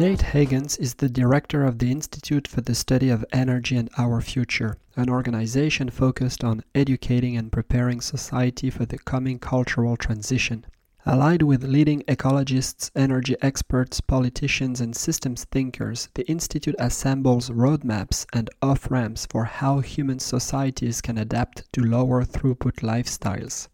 Nate Hagens is the director of the Institute for the Study of Energy and Our Future, an organization focused on educating and preparing society for the coming cultural transition. Allied with leading ecologists, energy experts, politicians, and systems thinkers, the Institute assembles roadmaps and off ramps for how human societies can adapt to lower throughput lifestyles.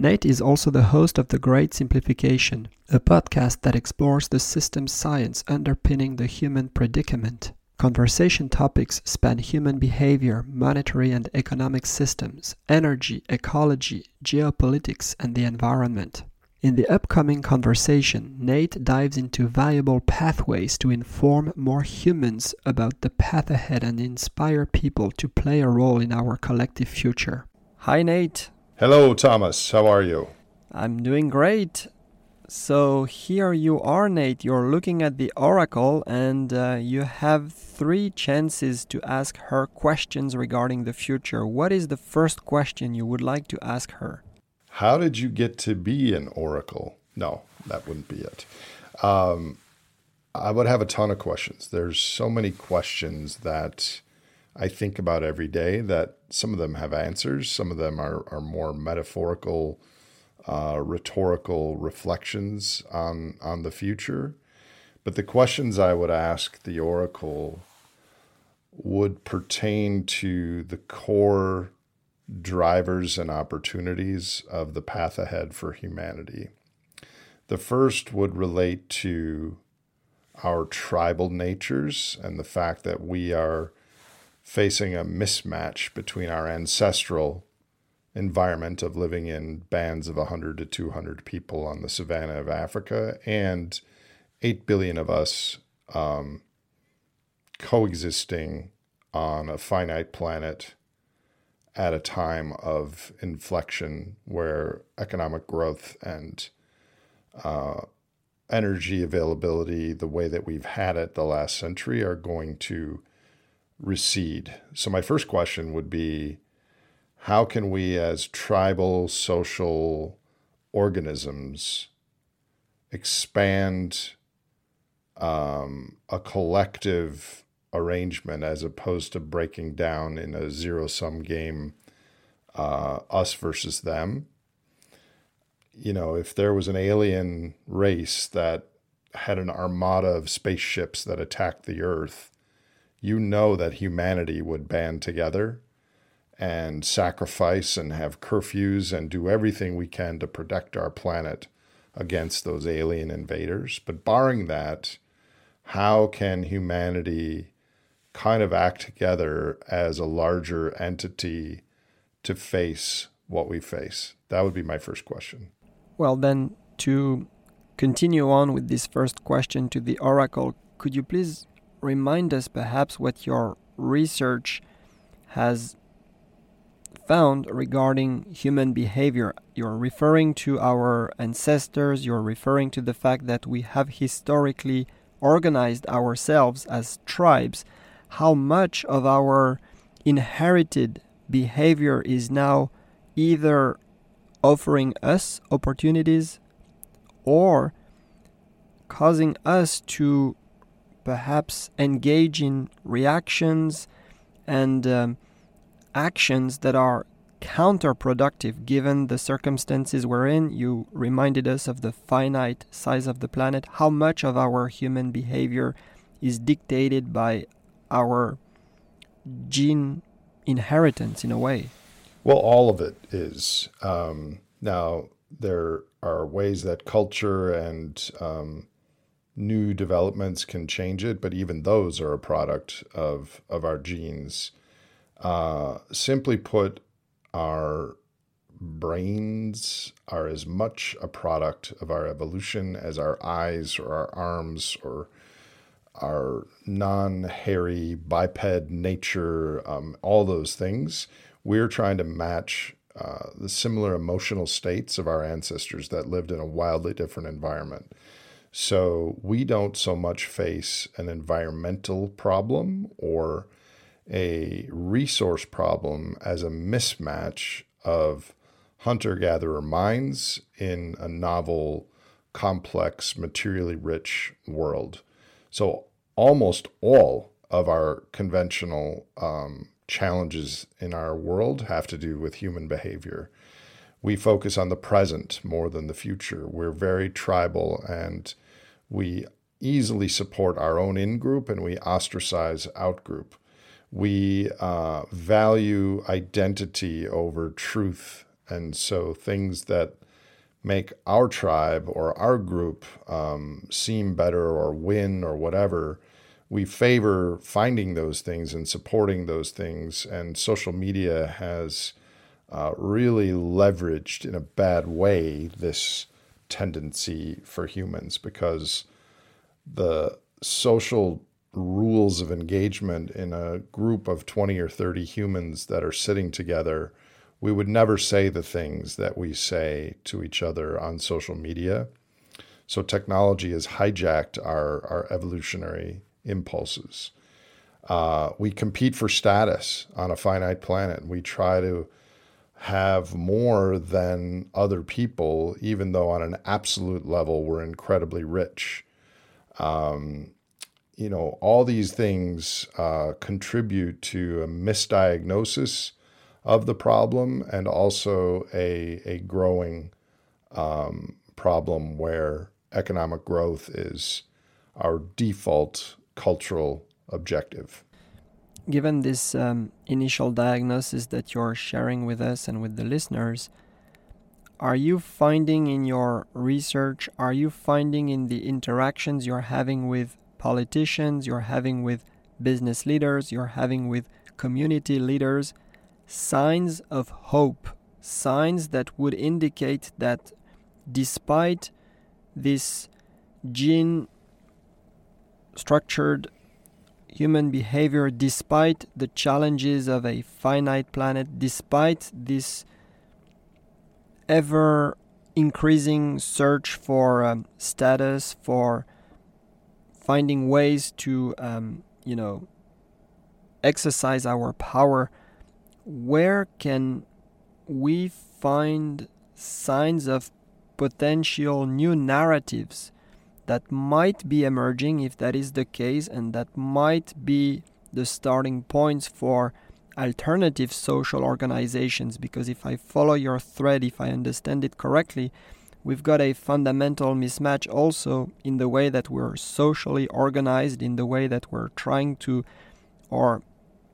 Nate is also the host of The Great Simplification, a podcast that explores the systems science underpinning the human predicament. Conversation topics span human behavior, monetary and economic systems, energy, ecology, geopolitics, and the environment. In the upcoming conversation, Nate dives into viable pathways to inform more humans about the path ahead and inspire people to play a role in our collective future. Hi, Nate. Hello, Thomas. How are you? I'm doing great. So here you are, Nate. You're looking at the oracle, and uh, you have three chances to ask her questions regarding the future. What is the first question you would like to ask her? How did you get to be an oracle? No, that wouldn't be it. Um, I would have a ton of questions. There's so many questions that I think about every day that some of them have answers, some of them are, are more metaphorical, uh, rhetorical reflections on, on the future. But the questions I would ask the oracle would pertain to the core drivers and opportunities of the path ahead for humanity. The first would relate to our tribal natures and the fact that we are facing a mismatch between our ancestral environment of living in bands of 100 to 200 people on the savannah of Africa and 8 billion of us um, coexisting on a finite planet at a time of inflection where economic growth and uh, energy availability, the way that we've had it the last century, are going to recede. So, my first question would be how can we, as tribal social organisms, expand um, a collective arrangement as opposed to breaking down in a zero sum game, uh, us versus them? You know, if there was an alien race that had an armada of spaceships that attacked the Earth, you know that humanity would band together and sacrifice and have curfews and do everything we can to protect our planet against those alien invaders. But barring that, how can humanity kind of act together as a larger entity to face what we face? That would be my first question. Well, then, to continue on with this first question to the Oracle, could you please remind us perhaps what your research has found regarding human behavior. You're referring to our ancestors, you're referring to the fact that we have historically organized ourselves as tribes. How much of our inherited behavior is now either offering us opportunities or causing us to perhaps engage in reactions and um, actions that are counterproductive given the circumstances we're in. You reminded us of the finite size of the planet, how much of our human behavior is dictated by our gene inheritance in a way. Well, all of it is. Um, now, there are ways that culture and um, new developments can change it, but even those are a product of of our genes. Uh, simply put, our brains are as much a product of our evolution as our eyes or our arms or our non hairy biped nature, um, all those things. We're trying to match uh, the similar emotional states of our ancestors that lived in a wildly different environment. So we don't so much face an environmental problem or a resource problem as a mismatch of hunter gatherer minds in a novel, complex, materially rich world. So almost all of our conventional um, challenges in our world have to do with human behavior. We focus on the present more than the future. We're very tribal and we easily support our own in group and we ostracize out group. We uh, value identity over truth. And so things that make our tribe or our group um, seem better or win or whatever we favor finding those things and supporting those things. And social media has uh, really leveraged in a bad way this tendency for humans because the social rules of engagement in a group of 20 or 30 humans that are sitting together, we would never say the things that we say to each other on social media. So technology has hijacked our, our evolutionary impulses. Uh, we compete for status on a finite planet. And we try to have more than other people, even though on an absolute level we're incredibly rich. Um, you know, all these things uh, contribute to a misdiagnosis of the problem and also a, a growing um, problem where economic growth is our default cultural objective. Given this um, initial diagnosis that you're sharing with us and with the listeners, are you finding in your research, are you finding in the interactions you're having with politicians, you're having with business leaders, you're having with community leaders, signs of hope, signs that would indicate that despite this gene structured human behavior despite the challenges of a finite planet, despite this ever increasing search for um, status, for finding ways to, um, you know, exercise our power, where can we find signs of potential new narratives that might be emerging if that is the case, and that might be the starting points for alternative social organizations. Because if I follow your thread, if I understand it correctly, we've got a fundamental mismatch also in the way that we're socially organized, in the way that we're trying to, or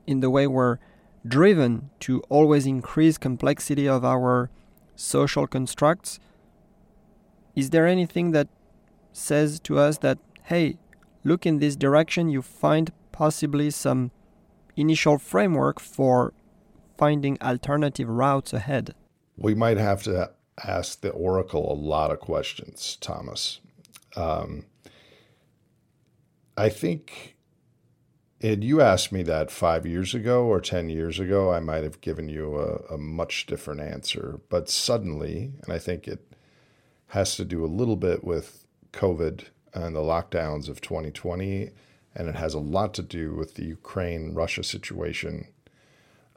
in the way we're driven to always increase complexity of our social constructs. Is there anything that says to us that, hey, look in this direction, you find possibly some initial framework for finding alternative routes ahead. We might have to ask the Oracle a lot of questions, Thomas. Um, I think, had you asked me that five years ago or 10 years ago, I might have given you a, a much different answer. But suddenly, and I think it has to do a little bit with COVID and the lockdowns of 2020, and it has a lot to do with the Ukraine Russia situation.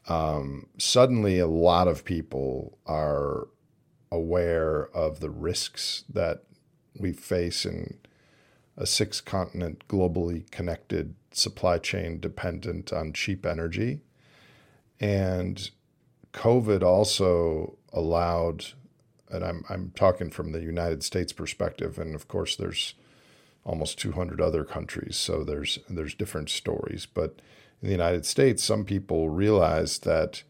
Um, suddenly, a lot of people are aware of the risks that we face in a six continent, globally connected supply chain dependent on cheap energy. And COVID also allowed and I'm I'm talking from the United States perspective, and of course there's almost 200 other countries, so there's there's different stories. But in the United States, some people realize that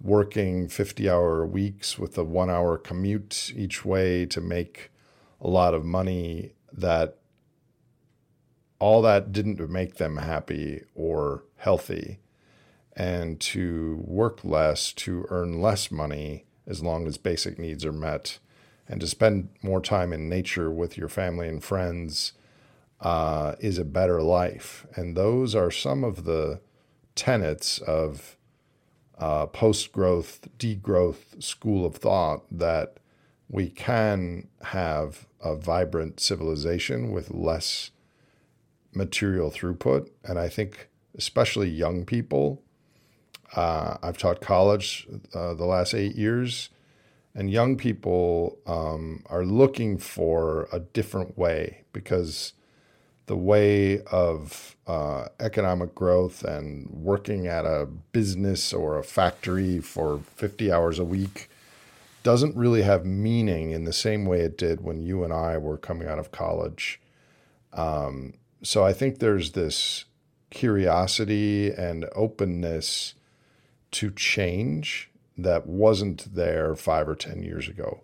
working 50-hour weeks with a one-hour commute each way to make a lot of money that all that didn't make them happy or healthy and to work less to earn less money as long as basic needs are met, and to spend more time in nature with your family and friends uh, is a better life. And those are some of the tenets of uh, post growth, degrowth school of thought that we can have a vibrant civilization with less material throughput. And I think, especially young people, uh, I've taught college uh, the last eight years, and young people um, are looking for a different way because the way of uh, economic growth and working at a business or a factory for 50 hours a week doesn't really have meaning in the same way it did when you and I were coming out of college. Um, so I think there's this curiosity and openness to change that wasn't there five or 10 years ago.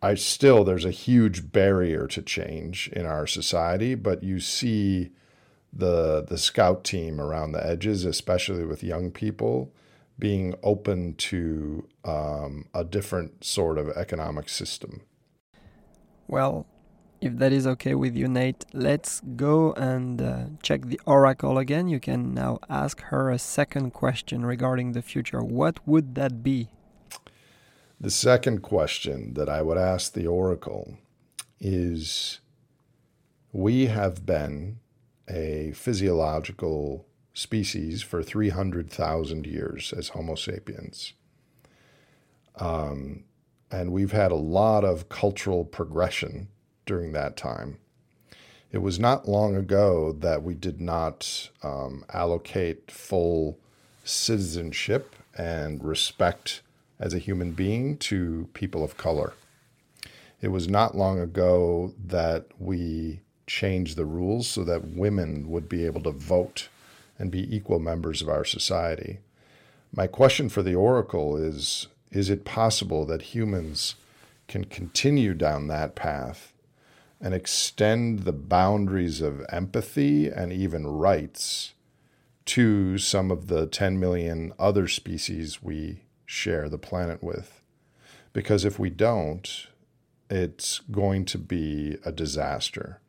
I still, there's a huge barrier to change in our society, but you see the, the scout team around the edges, especially with young people, being open to um, a different sort of economic system. Well, if that is okay with you, Nate, let's go and uh, check the oracle again. You can now ask her a second question regarding the future. What would that be? The second question that I would ask the oracle is We have been a physiological species for 300,000 years as Homo sapiens. Um, and we've had a lot of cultural progression during that time. It was not long ago that we did not um, allocate full citizenship and respect as a human being to people of color. It was not long ago that we changed the rules so that women would be able to vote and be equal members of our society. My question for the oracle is Is it possible that humans can continue down that path and extend the boundaries of empathy and even rights to some of the 10 million other species we share the planet with. Because if we don't, it's going to be a disaster.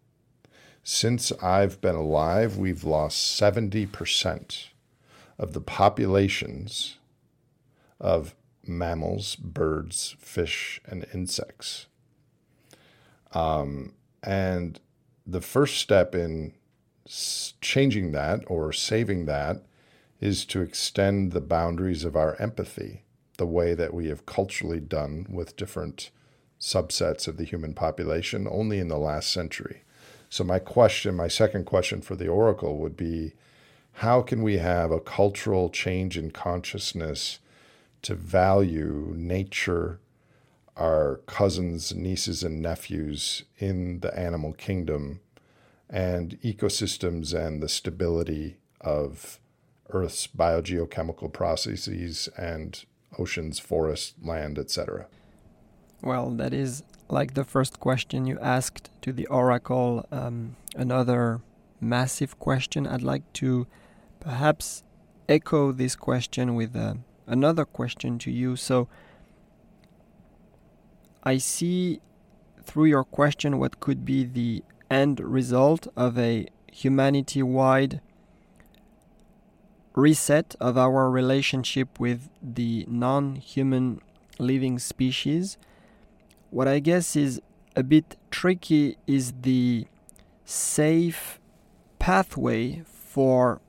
Since I've been alive, we've lost 70% of the populations of mammals, birds, fish, and insects. Um, and the first step in changing that or saving that is to extend the boundaries of our empathy, the way that we have culturally done with different subsets of the human population only in the last century. So, my question, my second question for the Oracle would be how can we have a cultural change in consciousness to value nature, our cousins, nieces, and nephews in the animal kingdom and ecosystems and the stability of Earth's biogeochemical processes and oceans, forests, land, etc. Well, that is like the first question you asked to the oracle, um, another massive question. I'd like to perhaps echo this question with uh, another question to you. So, I see through your question what could be the end result of a humanity wide reset of our relationship with the non human living species. What I guess is a bit tricky is the safe pathway for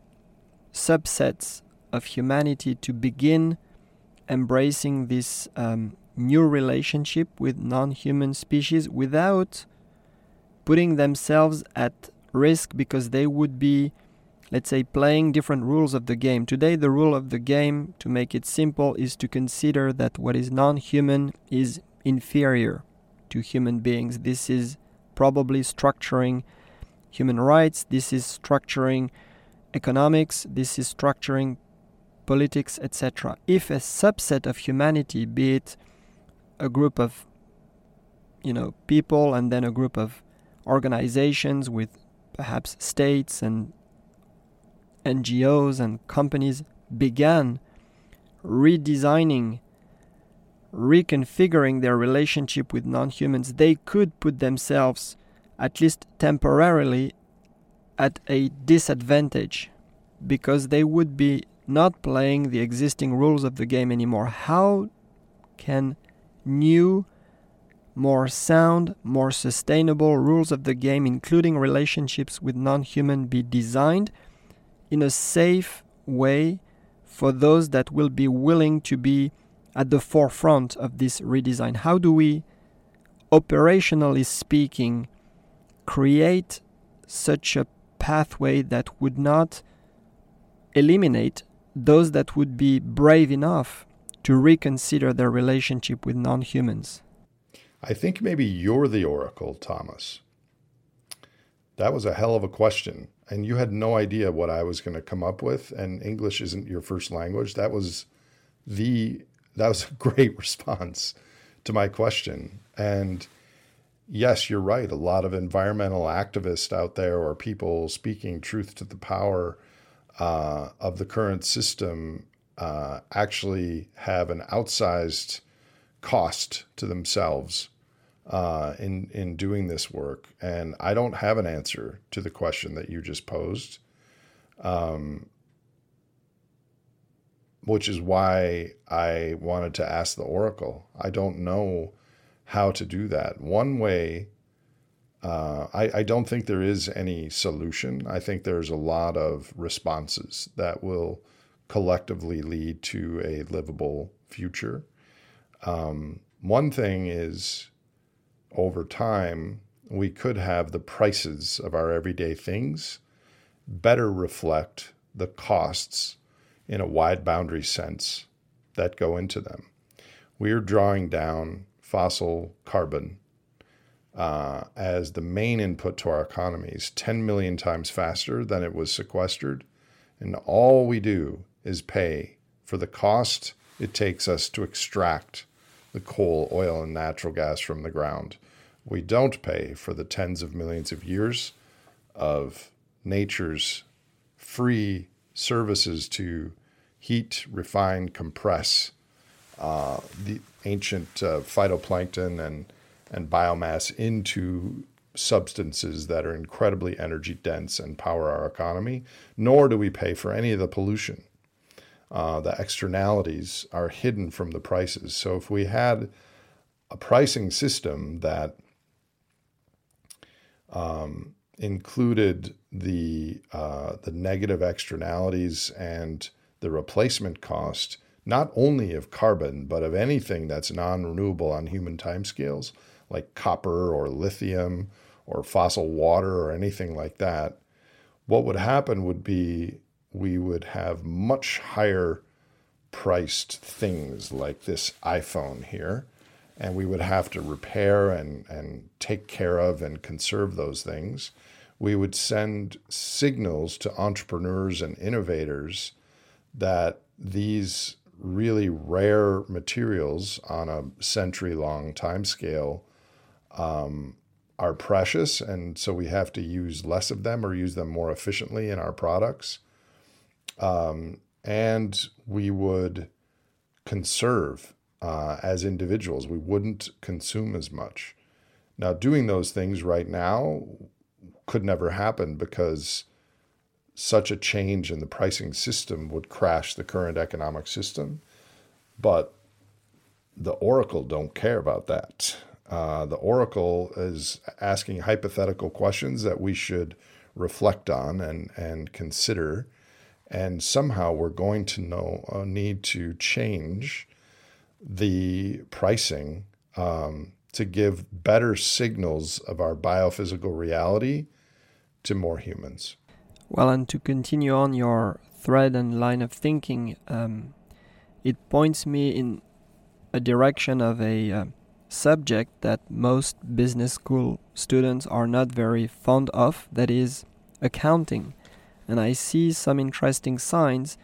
subsets of humanity to begin embracing this um, new relationship with non human species without putting themselves at risk because they would be, let's say, playing different rules of the game. Today, the rule of the game, to make it simple, is to consider that what is non human is inferior to human beings. This is probably structuring human rights, this is structuring economics, this is structuring politics, etc. If a subset of humanity, be it a group of you know people and then a group of organizations with perhaps states and NGOs and companies began redesigning reconfiguring their relationship with non humans, they could put themselves, at least temporarily, at a disadvantage because they would be not playing the existing rules of the game anymore. How can new, more sound, more sustainable rules of the game, including relationships with non human, be designed in a safe way for those that will be willing to be at the forefront of this redesign? How do we, operationally speaking, create such a pathway that would not eliminate those that would be brave enough to reconsider their relationship with non humans? I think maybe you're the oracle, Thomas. That was a hell of a question. And you had no idea what I was going to come up with. And English isn't your first language. That was the that was a great response to my question. And yes, you're right. A lot of environmental activists out there or people speaking truth to the power uh, of the current system uh, actually have an outsized cost to themselves uh, in in doing this work. And I don't have an answer to the question that you just posed. Um, which is why I wanted to ask the Oracle. I don't know how to do that. One way, uh, I, I don't think there is any solution. I think there's a lot of responses that will collectively lead to a livable future. Um, one thing is, over time, we could have the prices of our everyday things better reflect the costs in a wide boundary sense that go into them. We are drawing down fossil carbon uh, as the main input to our economies 10 million times faster than it was sequestered. And all we do is pay for the cost it takes us to extract the coal, oil, and natural gas from the ground. We don't pay for the tens of millions of years of nature's free services to heat, refine, compress uh, the ancient uh, phytoplankton and, and biomass into substances that are incredibly energy dense and power our economy, nor do we pay for any of the pollution. Uh, the externalities are hidden from the prices. So if we had a pricing system that um, included the uh, the negative externalities and the replacement cost, not only of carbon, but of anything that's non renewable on human timescales, like copper or lithium or fossil water or anything like that, what would happen would be we would have much higher priced things like this iPhone here. And we would have to repair and, and take care of and conserve those things. We would send signals to entrepreneurs and innovators that these really rare materials on a century long time scale um, are precious. And so we have to use less of them or use them more efficiently in our products. Um, and we would conserve uh, as individuals, we wouldn't consume as much. Now, doing those things right now could never happen because such a change in the pricing system would crash the current economic system. But the Oracle don't care about that. Uh, the Oracle is asking hypothetical questions that we should reflect on and, and consider. And somehow we're going to know uh, need to change the pricing um, to give better signals of our biophysical reality to more humans. Well, and to continue on your thread and line of thinking, um, it points me in a direction of a uh, subject that most business school students are not very fond of that is accounting. And I see some interesting signs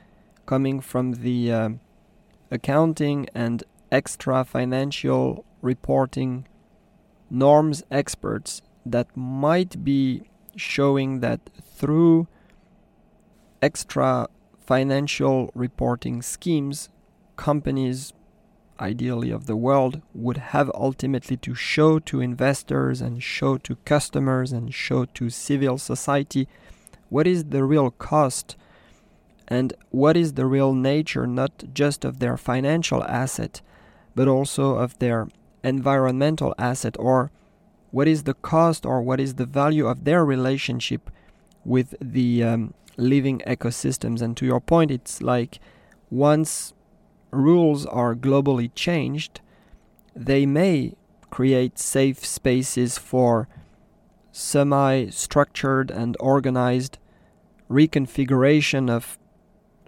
coming from the uh, accounting and extra financial reporting norms experts that might be showing that through extra financial reporting schemes, companies ideally of the world would have ultimately to show to investors and show to customers and show to civil society what is the real cost and what is the real nature not just of their financial asset but also of their environmental asset or what is the cost or what is the value of their relationship with the um, living ecosystems? And to your point it's like once rules are globally changed, they may create safe spaces for semi structured and organized reconfiguration of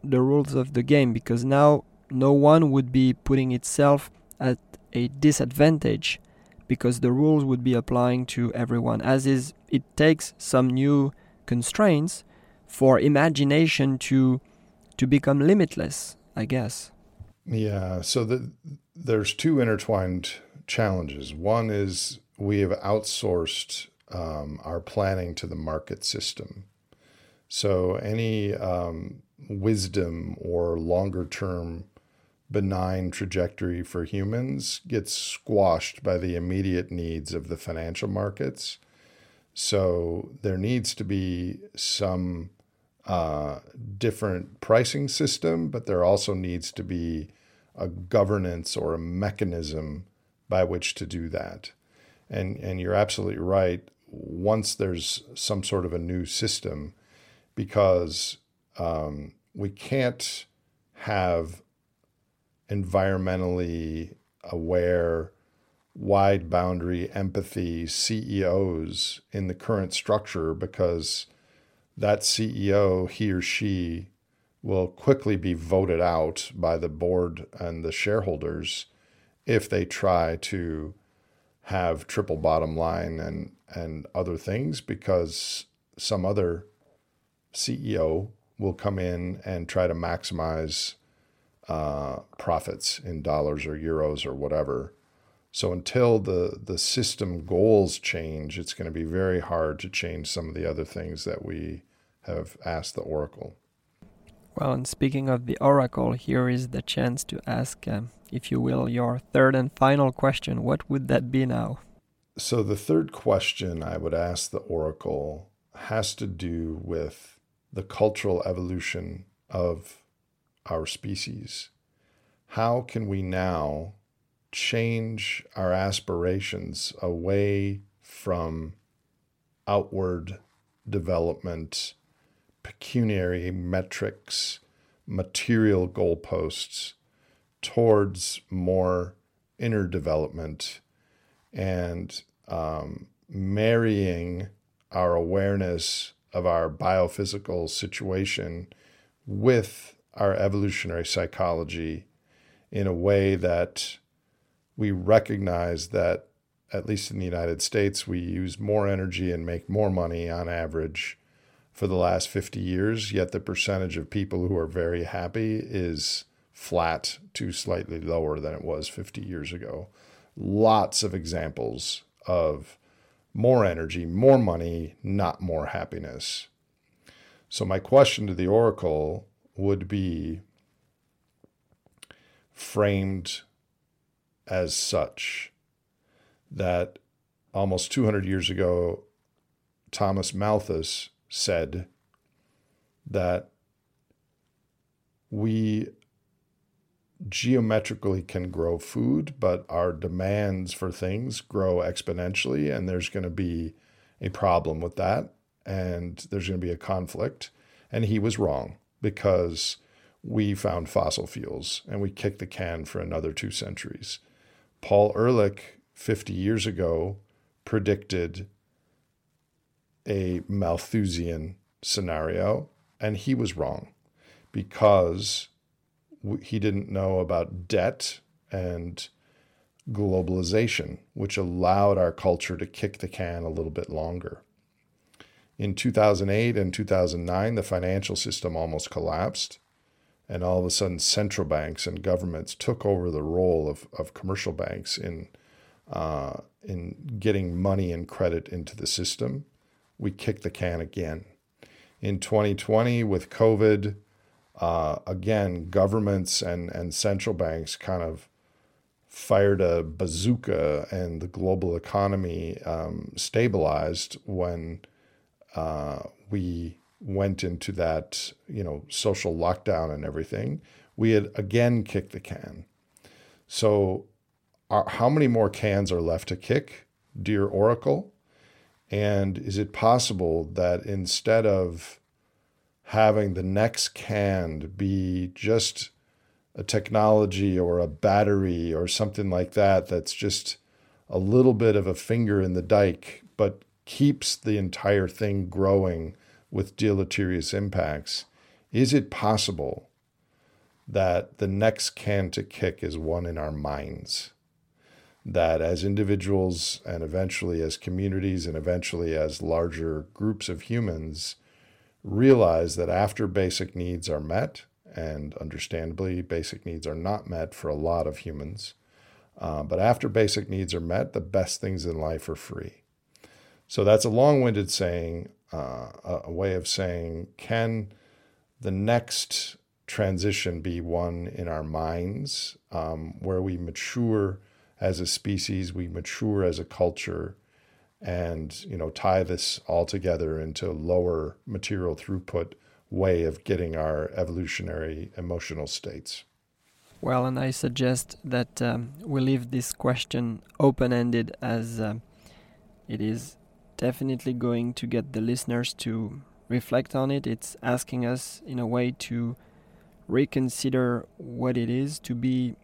the rules of the game because now no one would be putting itself at a disadvantage because the rules would be applying to everyone as is it takes some new constraints for imagination to to become limitless i guess yeah. So the, there's two intertwined challenges. One is we have outsourced um, our planning to the market system. So any um, wisdom or longer term benign trajectory for humans gets squashed by the immediate needs of the financial markets. So there needs to be some uh, different pricing system, but there also needs to be a governance or a mechanism by which to do that. And, and you're absolutely right. Once there's some sort of a new system, because um, we can't have environmentally aware, wide boundary empathy CEOs in the current structure because that CEO, he or she, will quickly be voted out by the board and the shareholders if they try to have triple bottom line and and other things because some other CEO will come in and try to maximize uh, profits in dollars or euros or whatever. So until the the system goals change, it's going to be very hard to change some of the other things that we have asked the Oracle. Well, and speaking of the oracle, here is the chance to ask, um, if you will, your third and final question. What would that be now? So, the third question I would ask the oracle has to do with the cultural evolution of our species. How can we now change our aspirations away from outward development pecuniary metrics, material goalposts towards more inner development and um, marrying our awareness of our biophysical situation with our evolutionary psychology in a way that we recognize that, at least in the United States, we use more energy and make more money on average for the last 50 years, yet the percentage of people who are very happy is flat to slightly lower than it was 50 years ago. Lots of examples of more energy, more money, not more happiness. So, my question to the Oracle would be framed as such that almost 200 years ago, Thomas Malthus said that we geometrically can grow food, but our demands for things grow exponentially, and there's going to be a problem with that, and there's going to be a conflict. And he was wrong because we found fossil fuels and we kicked the can for another two centuries. Paul Ehrlich, 50 years ago, predicted a Malthusian scenario, and he was wrong because he didn't know about debt and globalization, which allowed our culture to kick the can a little bit longer. In 2008 and 2009, the financial system almost collapsed, and all of a sudden, central banks and governments took over the role of, of commercial banks in, uh, in getting money and credit into the system we kicked the can again. In 2020, with COVID, uh, again, governments and, and central banks kind of fired a bazooka and the global economy um, stabilized when uh, we went into that you know social lockdown and everything. We had again kicked the can. So are, how many more cans are left to kick dear oracle and is it possible that instead of having the next can be just a technology or a battery or something like that that's just a little bit of a finger in the dike, but keeps the entire thing growing with deleterious impacts, is it possible that the next can to kick is one in our minds? That as individuals and eventually as communities and eventually as larger groups of humans realize that after basic needs are met, and understandably, basic needs are not met for a lot of humans. Uh, but after basic needs are met, the best things in life are free. So that's a long winded saying, uh, a way of saying, can the next transition be one in our minds um, where we mature as a species, we mature as a culture, and you know tie this all together into a lower material throughput way of getting our evolutionary emotional states. Well, and I suggest that um, we leave this question open ended as uh, it is definitely going to get the listeners to reflect on it. It's asking us, in a way, to reconsider what it is to be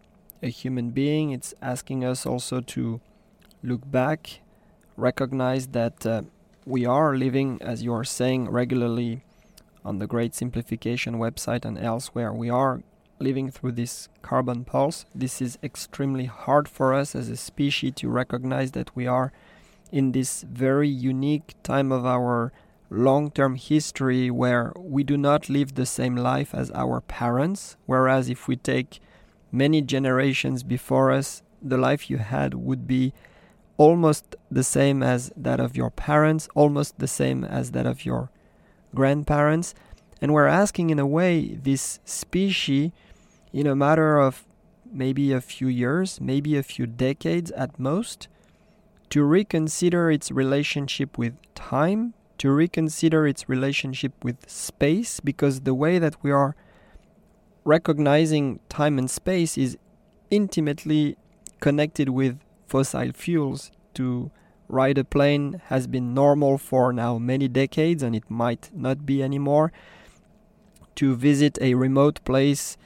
a human being. It's asking us also to look back, recognize that uh, we are living, as you are saying, regularly on the Great Simplification website and elsewhere. We are living through this carbon pulse. This is extremely hard for us as a species to recognize that we are in this very unique time of our long term history where we do not live the same life as our parents. Whereas if we take many generations before us, the life you had would be almost the same as that of your parents, almost the same as that of your grandparents, and we're asking in a way this species in a matter of maybe a few years, maybe a few decades at most, to reconsider its relationship with time, to reconsider its relationship with space, because the way that we are recognizing time and space is intimately connected with fossil fuels to ride a plane has been normal for now many decades and it might not be anymore. To visit a remote place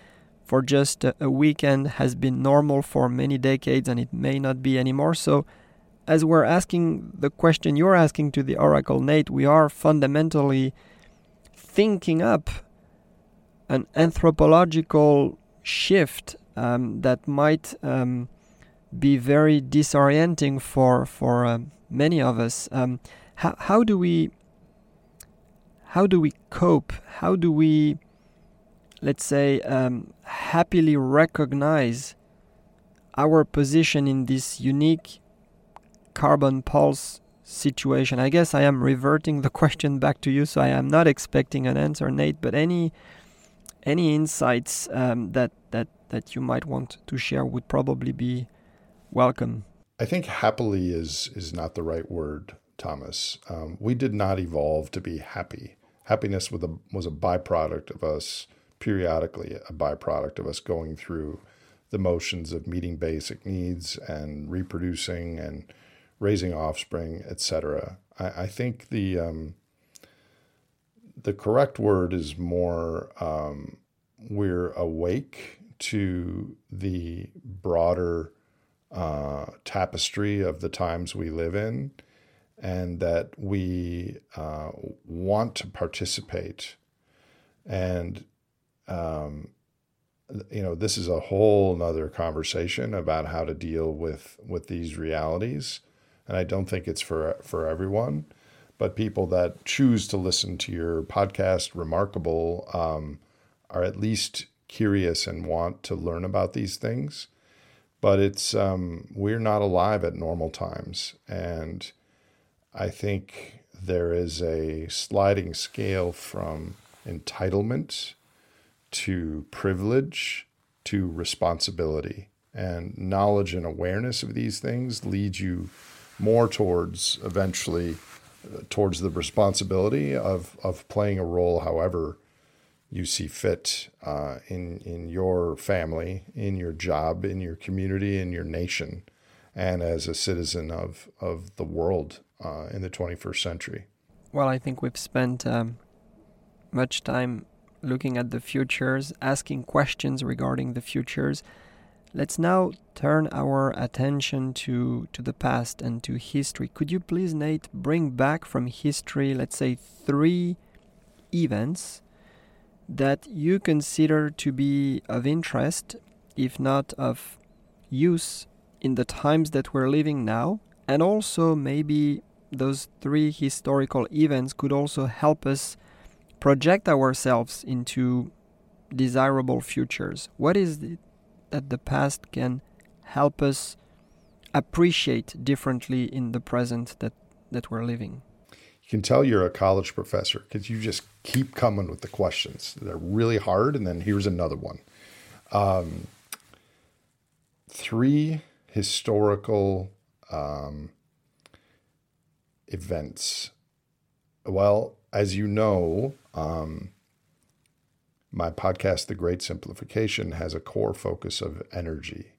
for just a, weekend has been normal for many decades and it may not be anymore. So, as we're asking the question you're asking to the Oracle, Nate, we are fundamentally thinking up an anthropological shift um, that might um, be very disorienting for for um, many of us. Um, how how do we how do we cope? How do we let's say um, happily recognize our position in this unique carbon pulse situation? I guess I am reverting the question back to you, so I am not expecting an answer, Nate. But any any insights um, that that that you might want to share would probably be welcome. I think happily is is not the right word, Thomas. Um, we did not evolve to be happy. Happiness was a was a byproduct of us periodically, a byproduct of us going through the motions of meeting basic needs and reproducing and raising offspring, etc. I, I, think the um, the correct word is more um, we're awake to the broader uh, tapestry of the times we live in, and that we uh, want to participate. And, um, you know, this is a whole nother conversation about how to deal with, with these realities. And I don't think it's for, for everyone, but people that choose to listen to your podcast, Remarkable, um, are at least curious and want to learn about these things. But it's um, we're not alive at normal times, and I think there is a sliding scale from entitlement to privilege to responsibility, And knowledge and awareness of these things leads you more towards eventually towards the responsibility of, of playing a role however you see fit uh, in, in your family, in your job, in your community, in your nation, and as a citizen of, of the world uh, in the 21st century. Well, I think we've spent um, much time looking at the futures, asking questions regarding the futures. Let's now turn our attention to, to the past and to history. Could you please, Nate, bring back from history, let's say, three events that you consider to be of interest, if not of use, in the times that we're living now? And also, maybe those three historical events could also help us project ourselves into desirable futures. What is it that the past can help us appreciate differently in the present that, that we're living? You can tell you're a college professor because you just keep coming with the questions. They're really hard, and then here's another one. Um, three historical um, events. Well, as you know, um, my podcast, The Great Simplification, has a core focus of energy.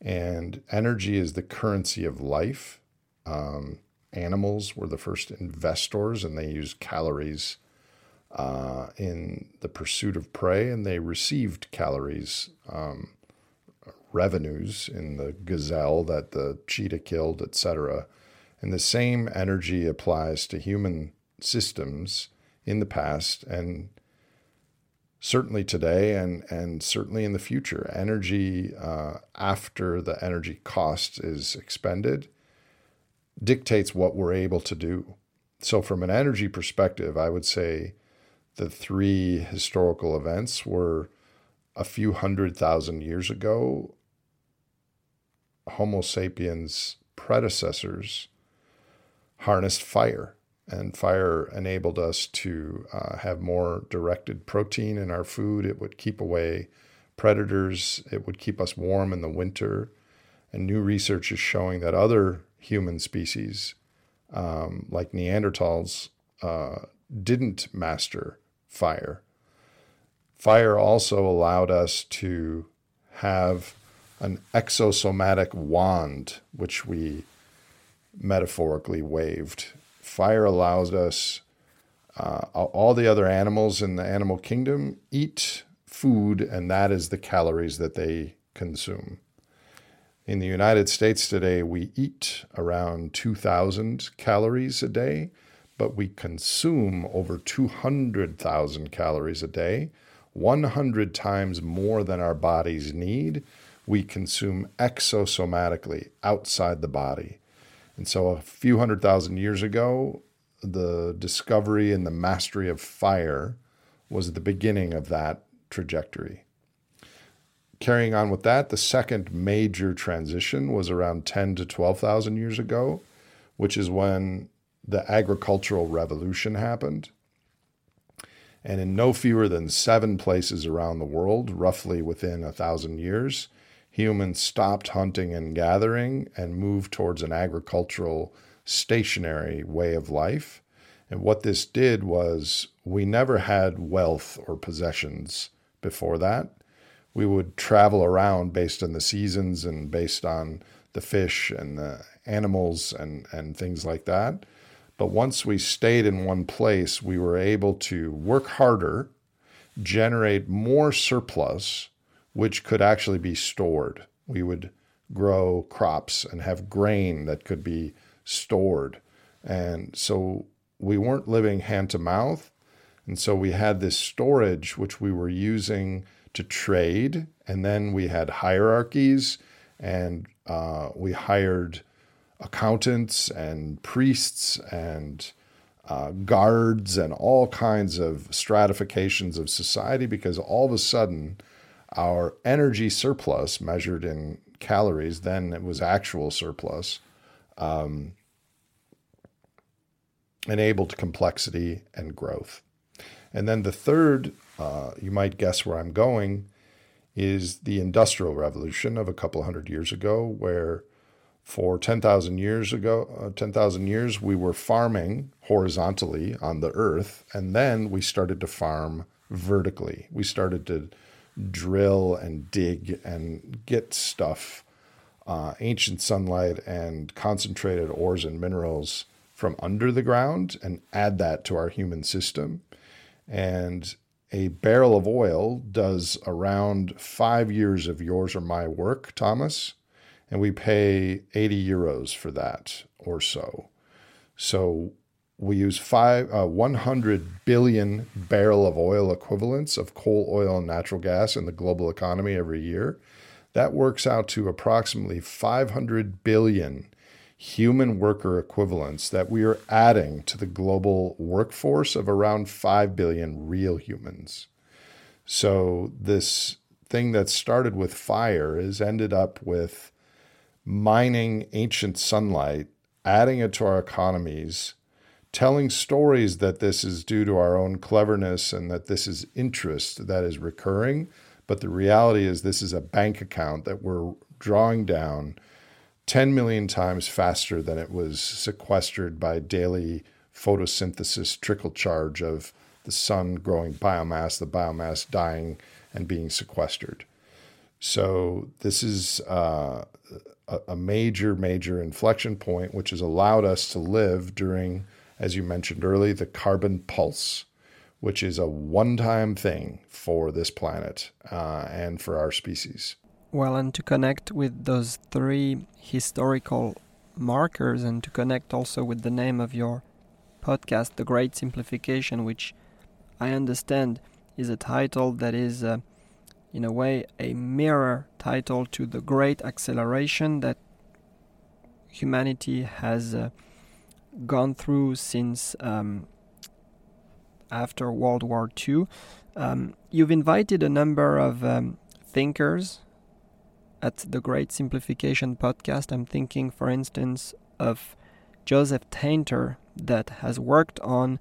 And energy is the currency of life. Um, animals were the first investors, and they used calories uh, in the pursuit of prey, and they received calories, um, revenues in the gazelle that the cheetah killed, etc. And the same energy applies to human systems in the past and certainly today and, and certainly in the future. Energy, uh, after the energy cost is expended, dictates what we're able to do. So, from an energy perspective, I would say the three historical events were a few hundred thousand years ago. Homo sapiens' predecessors harnessed fire and fire enabled us to uh, have more directed protein in our food. It would keep away predators, it would keep us warm in the winter. And new research is showing that other human species, um, like Neanderthals, uh, didn't master fire. Fire also allowed us to have an exosomatic wand, which we metaphorically waved fire allows us, uh, all the other animals in the animal kingdom eat food, and that is the calories that they consume. In the United States today, we eat around 2,000 calories a day, but we consume over 200,000 calories a day, 100 times more than our bodies need. We consume exosomatically outside the body. And so, a few hundred thousand years ago, the discovery and the mastery of fire was the beginning of that trajectory. Carrying on with that, the second major transition was around 10 to 12,000 years ago, which is when the agricultural revolution happened. And in no fewer than seven places around the world, roughly within a thousand years, humans stopped hunting and gathering and moved towards an agricultural, stationary way of life. And what this did was we never had wealth or possessions before that. We would travel around based on the seasons and based on the fish and the animals and, and things like that. But once we stayed in one place, we were able to work harder, generate more surplus, which could actually be stored. We would grow crops and have grain that could be stored. And so we weren't living hand to mouth. And so we had this storage, which we were using to trade. And then we had hierarchies and uh, we hired accountants and priests and uh, guards and all kinds of stratifications of society because all of a sudden our energy surplus measured in calories, then it was actual surplus, um, enabled complexity and growth. And then the third, uh, you might guess where I'm going, is the Industrial Revolution of a couple hundred years ago, where for 10,000 years ago, uh, 10,000 years, we were farming horizontally on the earth, and then we started to farm vertically. We started to drill and dig and get stuff, uh, ancient sunlight and concentrated ores and minerals from under the ground and add that to our human system. And a barrel of oil does around five years of yours or my work, Thomas, and we pay 80 euros for that or so. So we use five, uh, 100 billion barrel of oil equivalents of coal, oil, and natural gas in the global economy every year. That works out to approximately 500 billion human worker equivalents that we are adding to the global workforce of around 5 billion real humans. So, this thing that started with fire has ended up with mining ancient sunlight, adding it to our economies, telling stories that this is due to our own cleverness and that this is interest that is recurring. But the reality is, this is a bank account that we're drawing down 10 million times faster than it was sequestered by daily photosynthesis trickle charge of the sun growing biomass, the biomass dying and being sequestered. So, this is uh, a major, major inflection point, which has allowed us to live during, as you mentioned earlier, the carbon pulse, which is a one time thing for this planet uh, and for our species. Well, and to connect with those three historical markers and to connect also with the name of your podcast, The Great Simplification, which I understand is a title that is, uh, in a way, a mirror title to the great acceleration that humanity has uh, gone through since um, after World War II. Um, you've invited a number of um, thinkers at the Great Simplification podcast, I'm thinking, for instance, of Joseph Tainter, that has worked on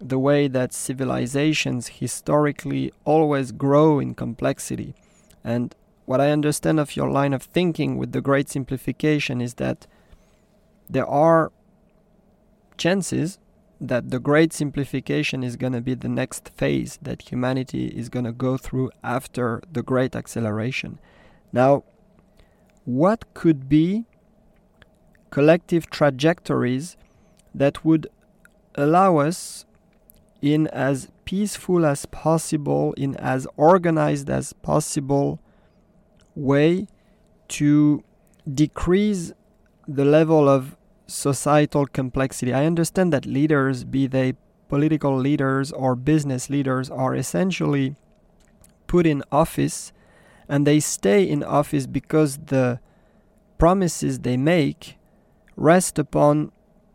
the way that civilizations historically always grow in complexity. And what I understand of your line of thinking with the Great Simplification is that there are chances that the Great Simplification is going to be the next phase that humanity is going to go through after the Great Acceleration. Now, what could be collective trajectories that would allow us in as peaceful as possible, in as organized as possible way to decrease the level of societal complexity. I understand that leaders, be they political leaders or business leaders, are essentially put in office and they stay in office because the promises they make rest upon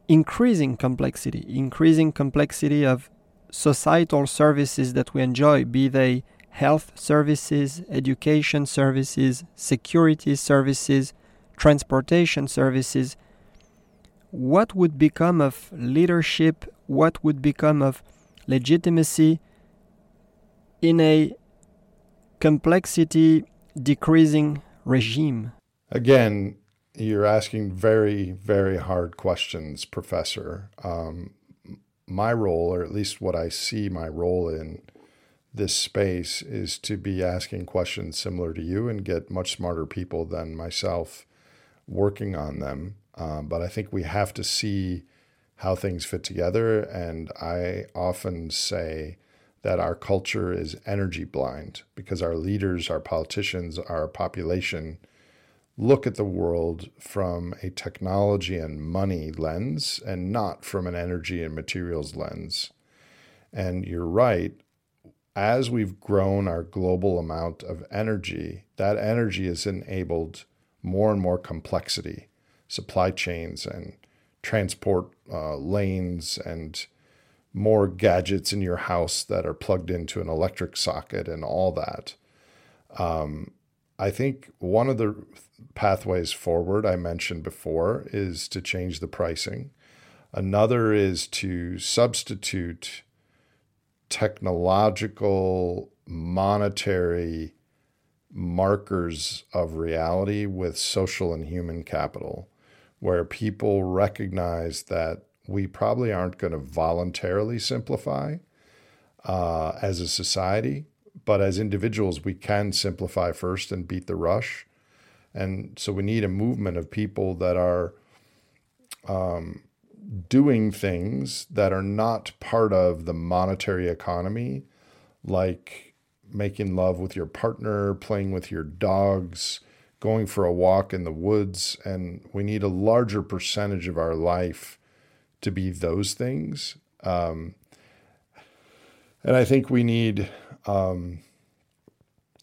increasing complexity, increasing complexity of societal services that we enjoy, be they health services, education services, security services, transportation services. What would become of leadership? What would become of legitimacy in a complexity decreasing regime? Again, you're asking very, very hard questions, Professor. Um, my role, or at least what I see my role in this space, is to be asking questions similar to you and get much smarter people than myself working on them. Um, but I think we have to see how things fit together. And I often say, that our culture is energy blind because our leaders, our politicians, our population look at the world from a technology and money lens and not from an energy and materials lens. And you're right, as we've grown our global amount of energy, that energy has enabled more and more complexity, supply chains and transport uh, lanes and more gadgets in your house that are plugged into an electric socket and all that. Um, I think one of the pathways forward I mentioned before is to change the pricing. Another is to substitute technological, monetary markers of reality with social and human capital, where people recognize that we probably aren't going to voluntarily simplify uh, as a society, but as individuals, we can simplify first and beat the rush. And so we need a movement of people that are um, doing things that are not part of the monetary economy, like making love with your partner, playing with your dogs, going for a walk in the woods. And we need a larger percentage of our life to be those things. Um, and I think we need, um,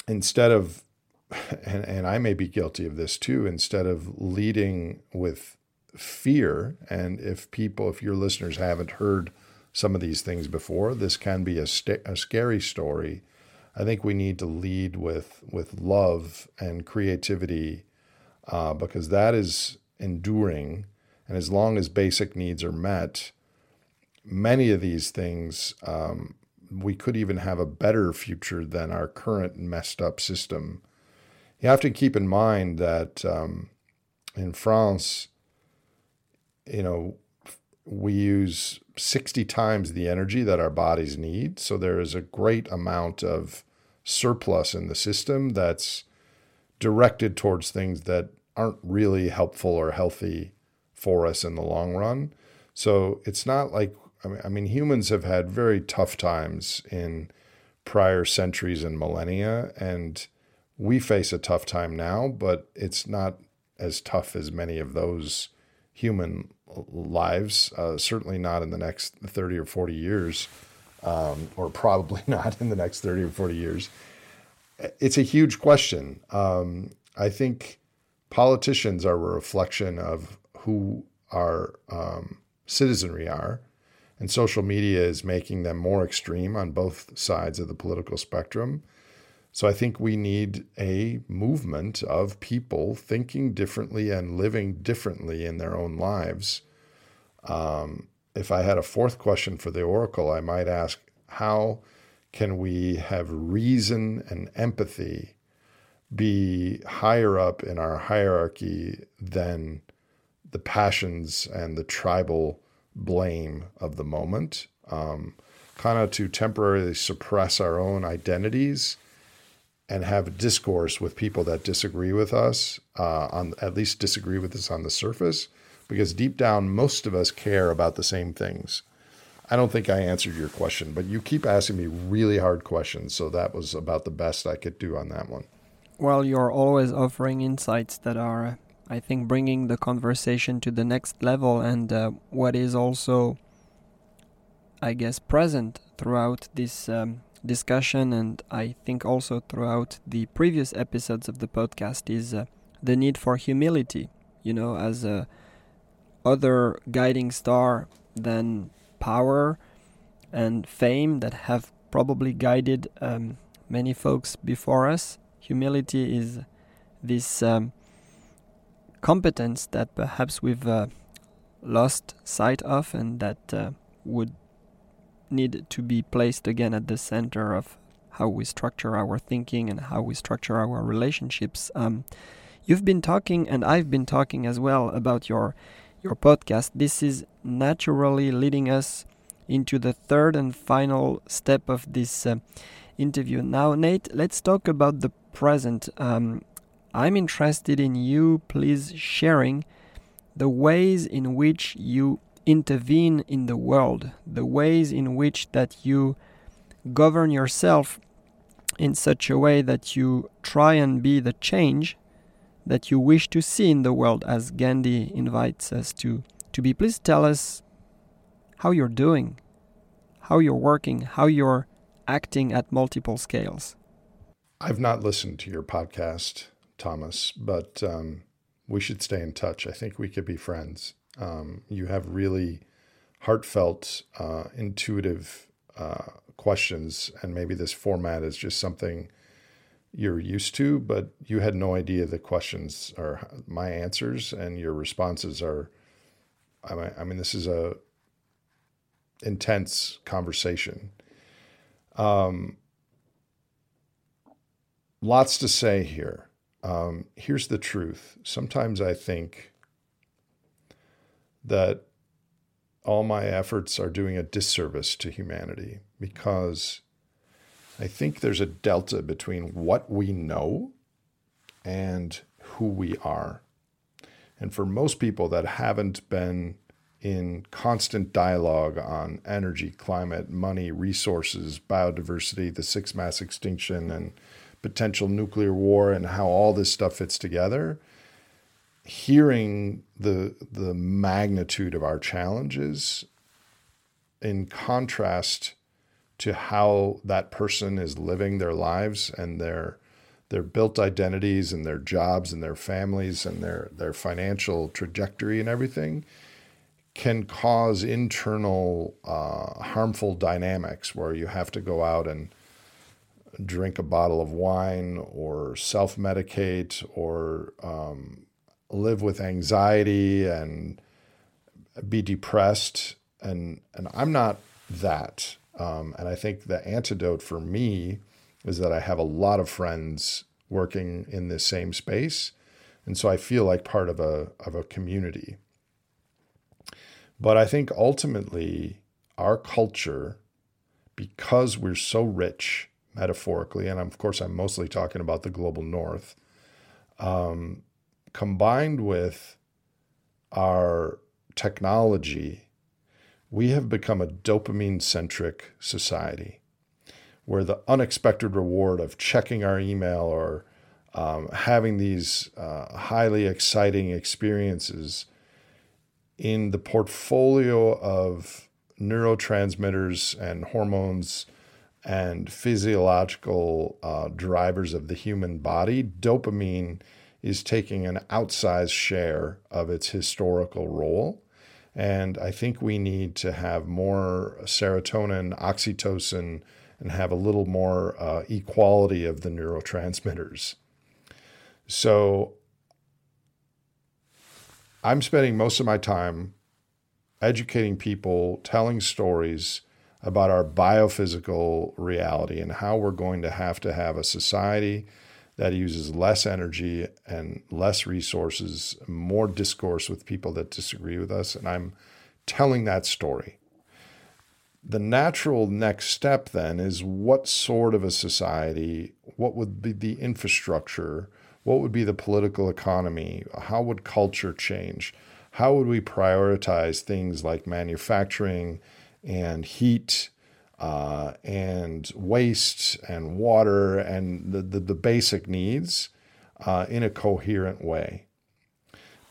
instead of, and, and I may be guilty of this too, instead of leading with fear, and if people, if your listeners haven't heard some of these things before, this can be a, st- a scary story. I think we need to lead with with love and creativity uh, because that is enduring, and as long as basic needs are met, many of these things um, we could even have a better future than our current messed up system. You have to keep in mind that um, in France, you know, we use 60 times the energy that our bodies need. So there is a great amount of surplus in the system that's directed towards things that aren't really helpful or healthy for us in the long run. So it's not like, I mean, I mean humans have had very tough times in prior centuries and millennia, and we face a tough time now, but it's not as tough as many of those human lives, uh, certainly not in the next 30 or 40 years, um, or probably not in the next 30 or 40 years. It's a huge question. Um, I think politicians are a reflection of who our um, citizenry are, and social media is making them more extreme on both sides of the political spectrum. So I think we need a movement of people thinking differently and living differently in their own lives. Um, if I had a fourth question for the Oracle, I might ask how can we have reason and empathy be higher up in our hierarchy than the passions and the tribal blame of the moment? Um, kind of to temporarily suppress our own identities and have discourse with people that disagree with us, uh, on at least disagree with us on the surface, because deep down, most of us care about the same things. I don't think I answered your question, but you keep asking me really hard questions, so that was about the best I could do on that one. Well, you're always offering insights that are, I think, bringing the conversation to the next level, and uh, what is also, I guess, present throughout this um, discussion, and I think also throughout the previous episodes of the podcast, is uh, the need for humility. You know, as a other guiding star than power and fame that have probably guided um, many folks before us. Humility is this um, competence that perhaps we've uh, lost sight of and that uh, would need to be placed again at the center of how we structure our thinking and how we structure our relationships. Um, you've been talking, and I've been talking as well about your your podcast. This is naturally leading us into the third and final step of this uh, interview. Now, Nate, let's talk about the present. Um, I'm interested in you, please, sharing the ways in which you intervene in the world, the ways in which that you govern yourself in such a way that you try and be the change that you wish to see in the world as Gandhi invites us to to be. Please tell us how you're doing how you're working how you're acting at multiple scales. I've not listened to your podcast Thomas but um, we should stay in touch. I think we could be friends. Um, you have really heartfelt, uh, intuitive uh, questions, and maybe this format is just something you're used to, but you had no idea the questions are my answers, and your responses are. I mean, this is a intense conversation. Um, lots to say here. Um, here's the truth. Sometimes I think that all my efforts are doing a disservice to humanity because I think there's a delta between what we know and who we are. And for most people that haven't been in constant dialogue on energy, climate, money, resources, biodiversity, the sixth mass extinction, and potential nuclear war, and how all this stuff fits together, hearing the the magnitude of our challenges in contrast to how that person is living their lives and their their built identities and their jobs and their families and their their financial trajectory and everything can cause internal uh, harmful dynamics where you have to go out and drink a bottle of wine or self medicate or um, live with anxiety and be depressed. And and I'm not that um, and I think the antidote for me is that I have a lot of friends working in this same space. And so I feel like part of a of a community. But I think ultimately our culture because we're so rich metaphorically and of course I'm mostly talking about the global north um, combined with our technology, we have become a dopamine centric society where the unexpected reward of checking our email or um, having these uh, highly exciting experiences in the portfolio of neurotransmitters and hormones and physiological uh, drivers of the human body, dopamine is taking an outsized share of its historical role. And I think we need to have more serotonin, oxytocin, and have a little more uh, equality of the neurotransmitters. So I'm spending most of my time educating people, telling stories about our biophysical reality and how we're going to have to have a society that uses less energy and less resources, more discourse with people that disagree with us. And I'm telling that story. The natural next step then is what sort of a society, what would be the infrastructure, what would be the political economy, how would culture change? How would we prioritize things like manufacturing and heat uh, and waste and water and the, the, the basic needs uh, in a coherent way.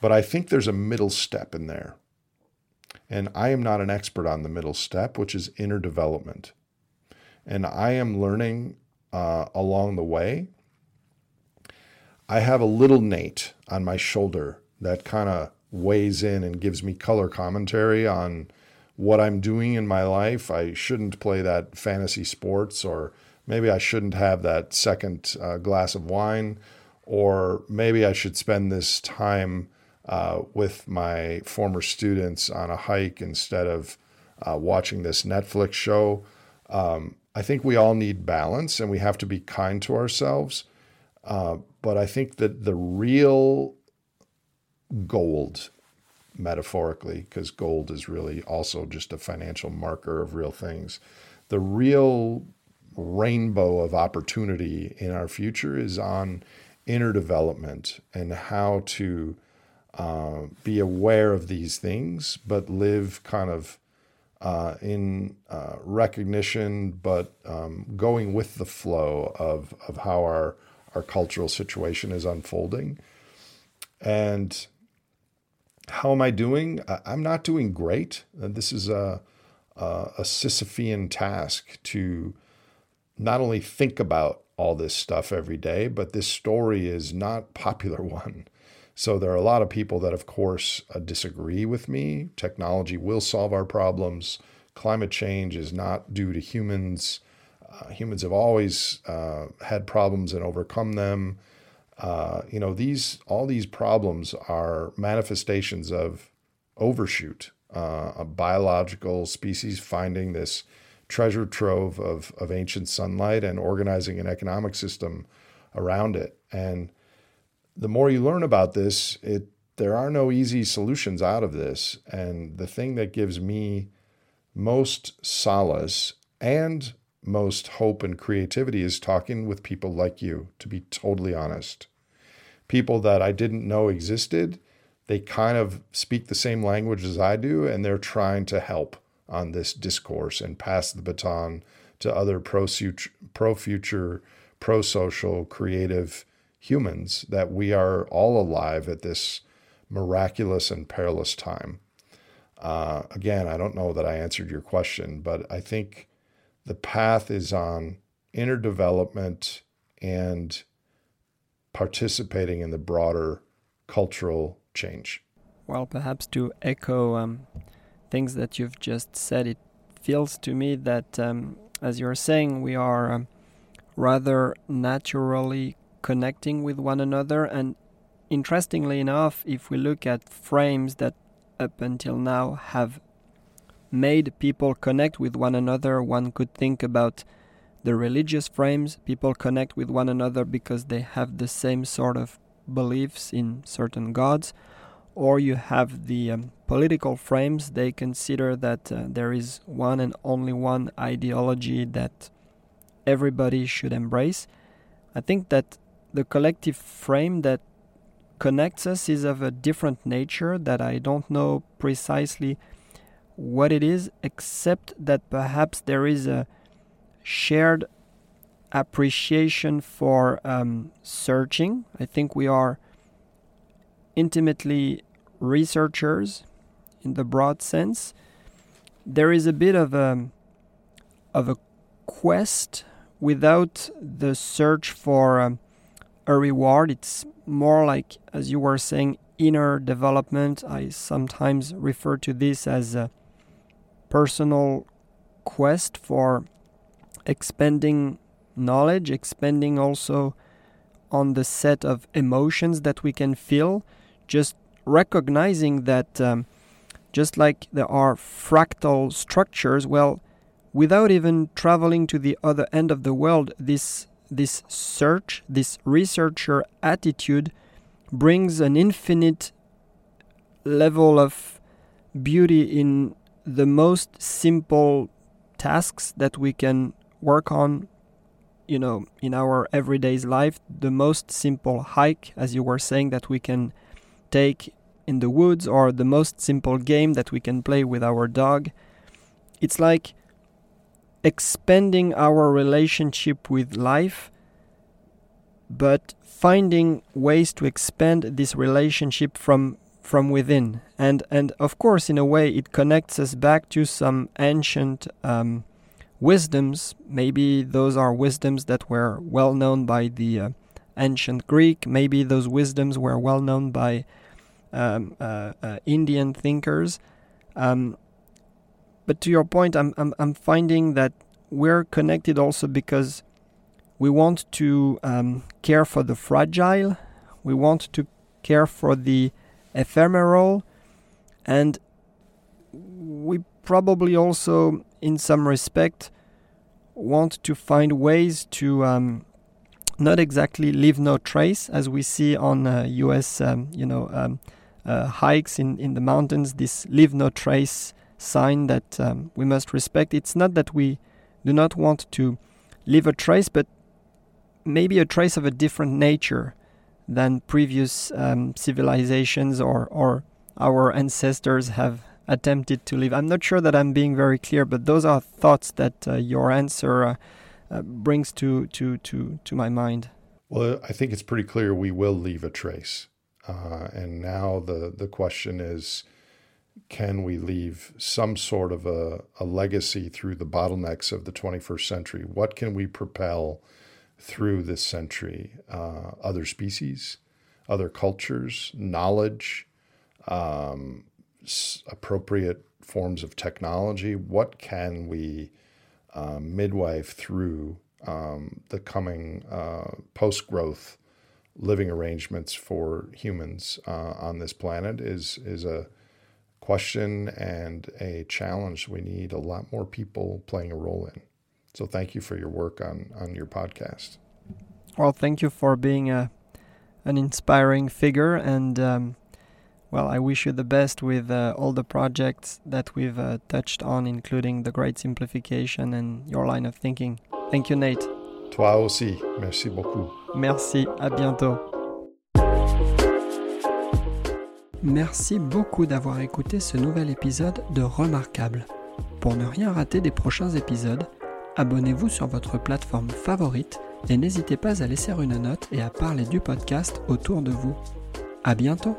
But I think there's a middle step in there. And I am not an expert on the middle step, which is inner development. And I am learning uh, along the way. I have a little Nate on my shoulder that kind of weighs in and gives me color commentary on what I'm doing in my life. I shouldn't play that fantasy sports, or maybe I shouldn't have that second uh, glass of wine, or maybe I should spend this time uh, with my former students on a hike instead of uh, watching this Netflix show. Um, I think we all need balance and we have to be kind to ourselves. Uh, but I think that the real gold metaphorically, because gold is really also just a financial marker of real things. The real rainbow of opportunity in our future is on inner development and how to uh, be aware of these things, but live kind of uh, in uh, recognition, but um, going with the flow of, of how our, our cultural situation is unfolding. And how am I doing? I'm not doing great. Uh, this is a, a, a Sisyphean task to not only think about all this stuff every day, but this story is not popular one. So there are a lot of people that, of course, uh, disagree with me. Technology will solve our problems. Climate change is not due to humans. Uh, humans have always uh, had problems and overcome them. Uh, you know, these all these problems are manifestations of overshoot, uh, a biological species finding this treasure trove of, of ancient sunlight and organizing an economic system around it. And the more you learn about this, it there are no easy solutions out of this. And the thing that gives me most solace and most hope and creativity is talking with people like you, to be totally honest. People that I didn't know existed, they kind of speak the same language as I do, and they're trying to help on this discourse and pass the baton to other pro future, pro social, creative humans that we are all alive at this miraculous and perilous time. Uh, again, I don't know that I answered your question, but I think the path is on inner development and participating in the broader cultural change. Well, perhaps to echo um, things that you've just said, it feels to me that, um, as you're saying, we are um, rather naturally connecting with one another. And interestingly enough, if we look at frames that up until now have made people connect with one another, one could think about the religious frames. People connect with one another because they have the same sort of beliefs in certain gods or you have the um, political frames, they consider that uh, there is one and only one ideology that everybody should embrace. I think that the collective frame that connects us is of a different nature that I don't know precisely what it is, except that perhaps there is a shared appreciation for um, searching. I think we are intimately researchers in the broad sense. There is a bit of a of a quest without the search for um, a reward. It's more like, as you were saying, inner development. I sometimes refer to this as a personal quest for expanding knowledge, expanding also on the set of emotions that we can feel, just recognizing that um, just like there are fractal structures, well, without even traveling to the other end of the world, this this search, this researcher attitude brings an infinite level of beauty in the most simple tasks that we can work on you know in our everyday life the most simple hike as you were saying that we can take in the woods or the most simple game that we can play with our dog. It's like expanding our relationship with life, but finding ways to expand this relationship from from within. And and of course, in a way, it connects us back to some ancient um, wisdoms. Maybe those are wisdoms that were well known by the uh, ancient Greek. Maybe those wisdoms were well known by um, uh, uh, Indian thinkers. Um, but to your point, I'm, I'm, I'm finding that we're connected also because we want to um, care for the fragile, we want to care for the ephemeral, and we probably also, in some respect, want to find ways to um, not exactly leave no trace, as we see on uh, U.S. Um, you know um, uh, hikes in, in the mountains, this leave no trace sign that um, we must respect. It's not that we do not want to leave a trace, but maybe a trace of a different nature than previous um, civilizations or, or our ancestors have attempted to leave. I'm not sure that I'm being very clear, but those are thoughts that uh, your answer uh, uh, brings to, to, to, to my mind. Well, I think it's pretty clear we will leave a trace. Uh, and now the, the question is can we leave some sort of a, a legacy through the bottlenecks of the 21st century? What can we propel through this century? Uh, other species, other cultures, knowledge, um, s- appropriate forms of technology? What can we uh, midwife through um, the coming uh, post growth living arrangements for humans uh, on this planet is is a question and a challenge we need a lot more people playing a role in. So thank you for your work on on your podcast. Well, thank you for being a, an inspiring figure, and um, well, I wish you the best with uh, all the projects that we've uh, touched on, including the great simplification and your line of thinking. Thank you, Nate. Toi aussi. Merci beaucoup. Merci. À bientôt. Merci beaucoup d'avoir écouté ce nouvel épisode de Remarquable. Pour ne rien rater des prochains épisodes, abonnez-vous sur votre plateforme favorite et n'hésitez pas à laisser une note et à parler du podcast autour de vous. À bientôt!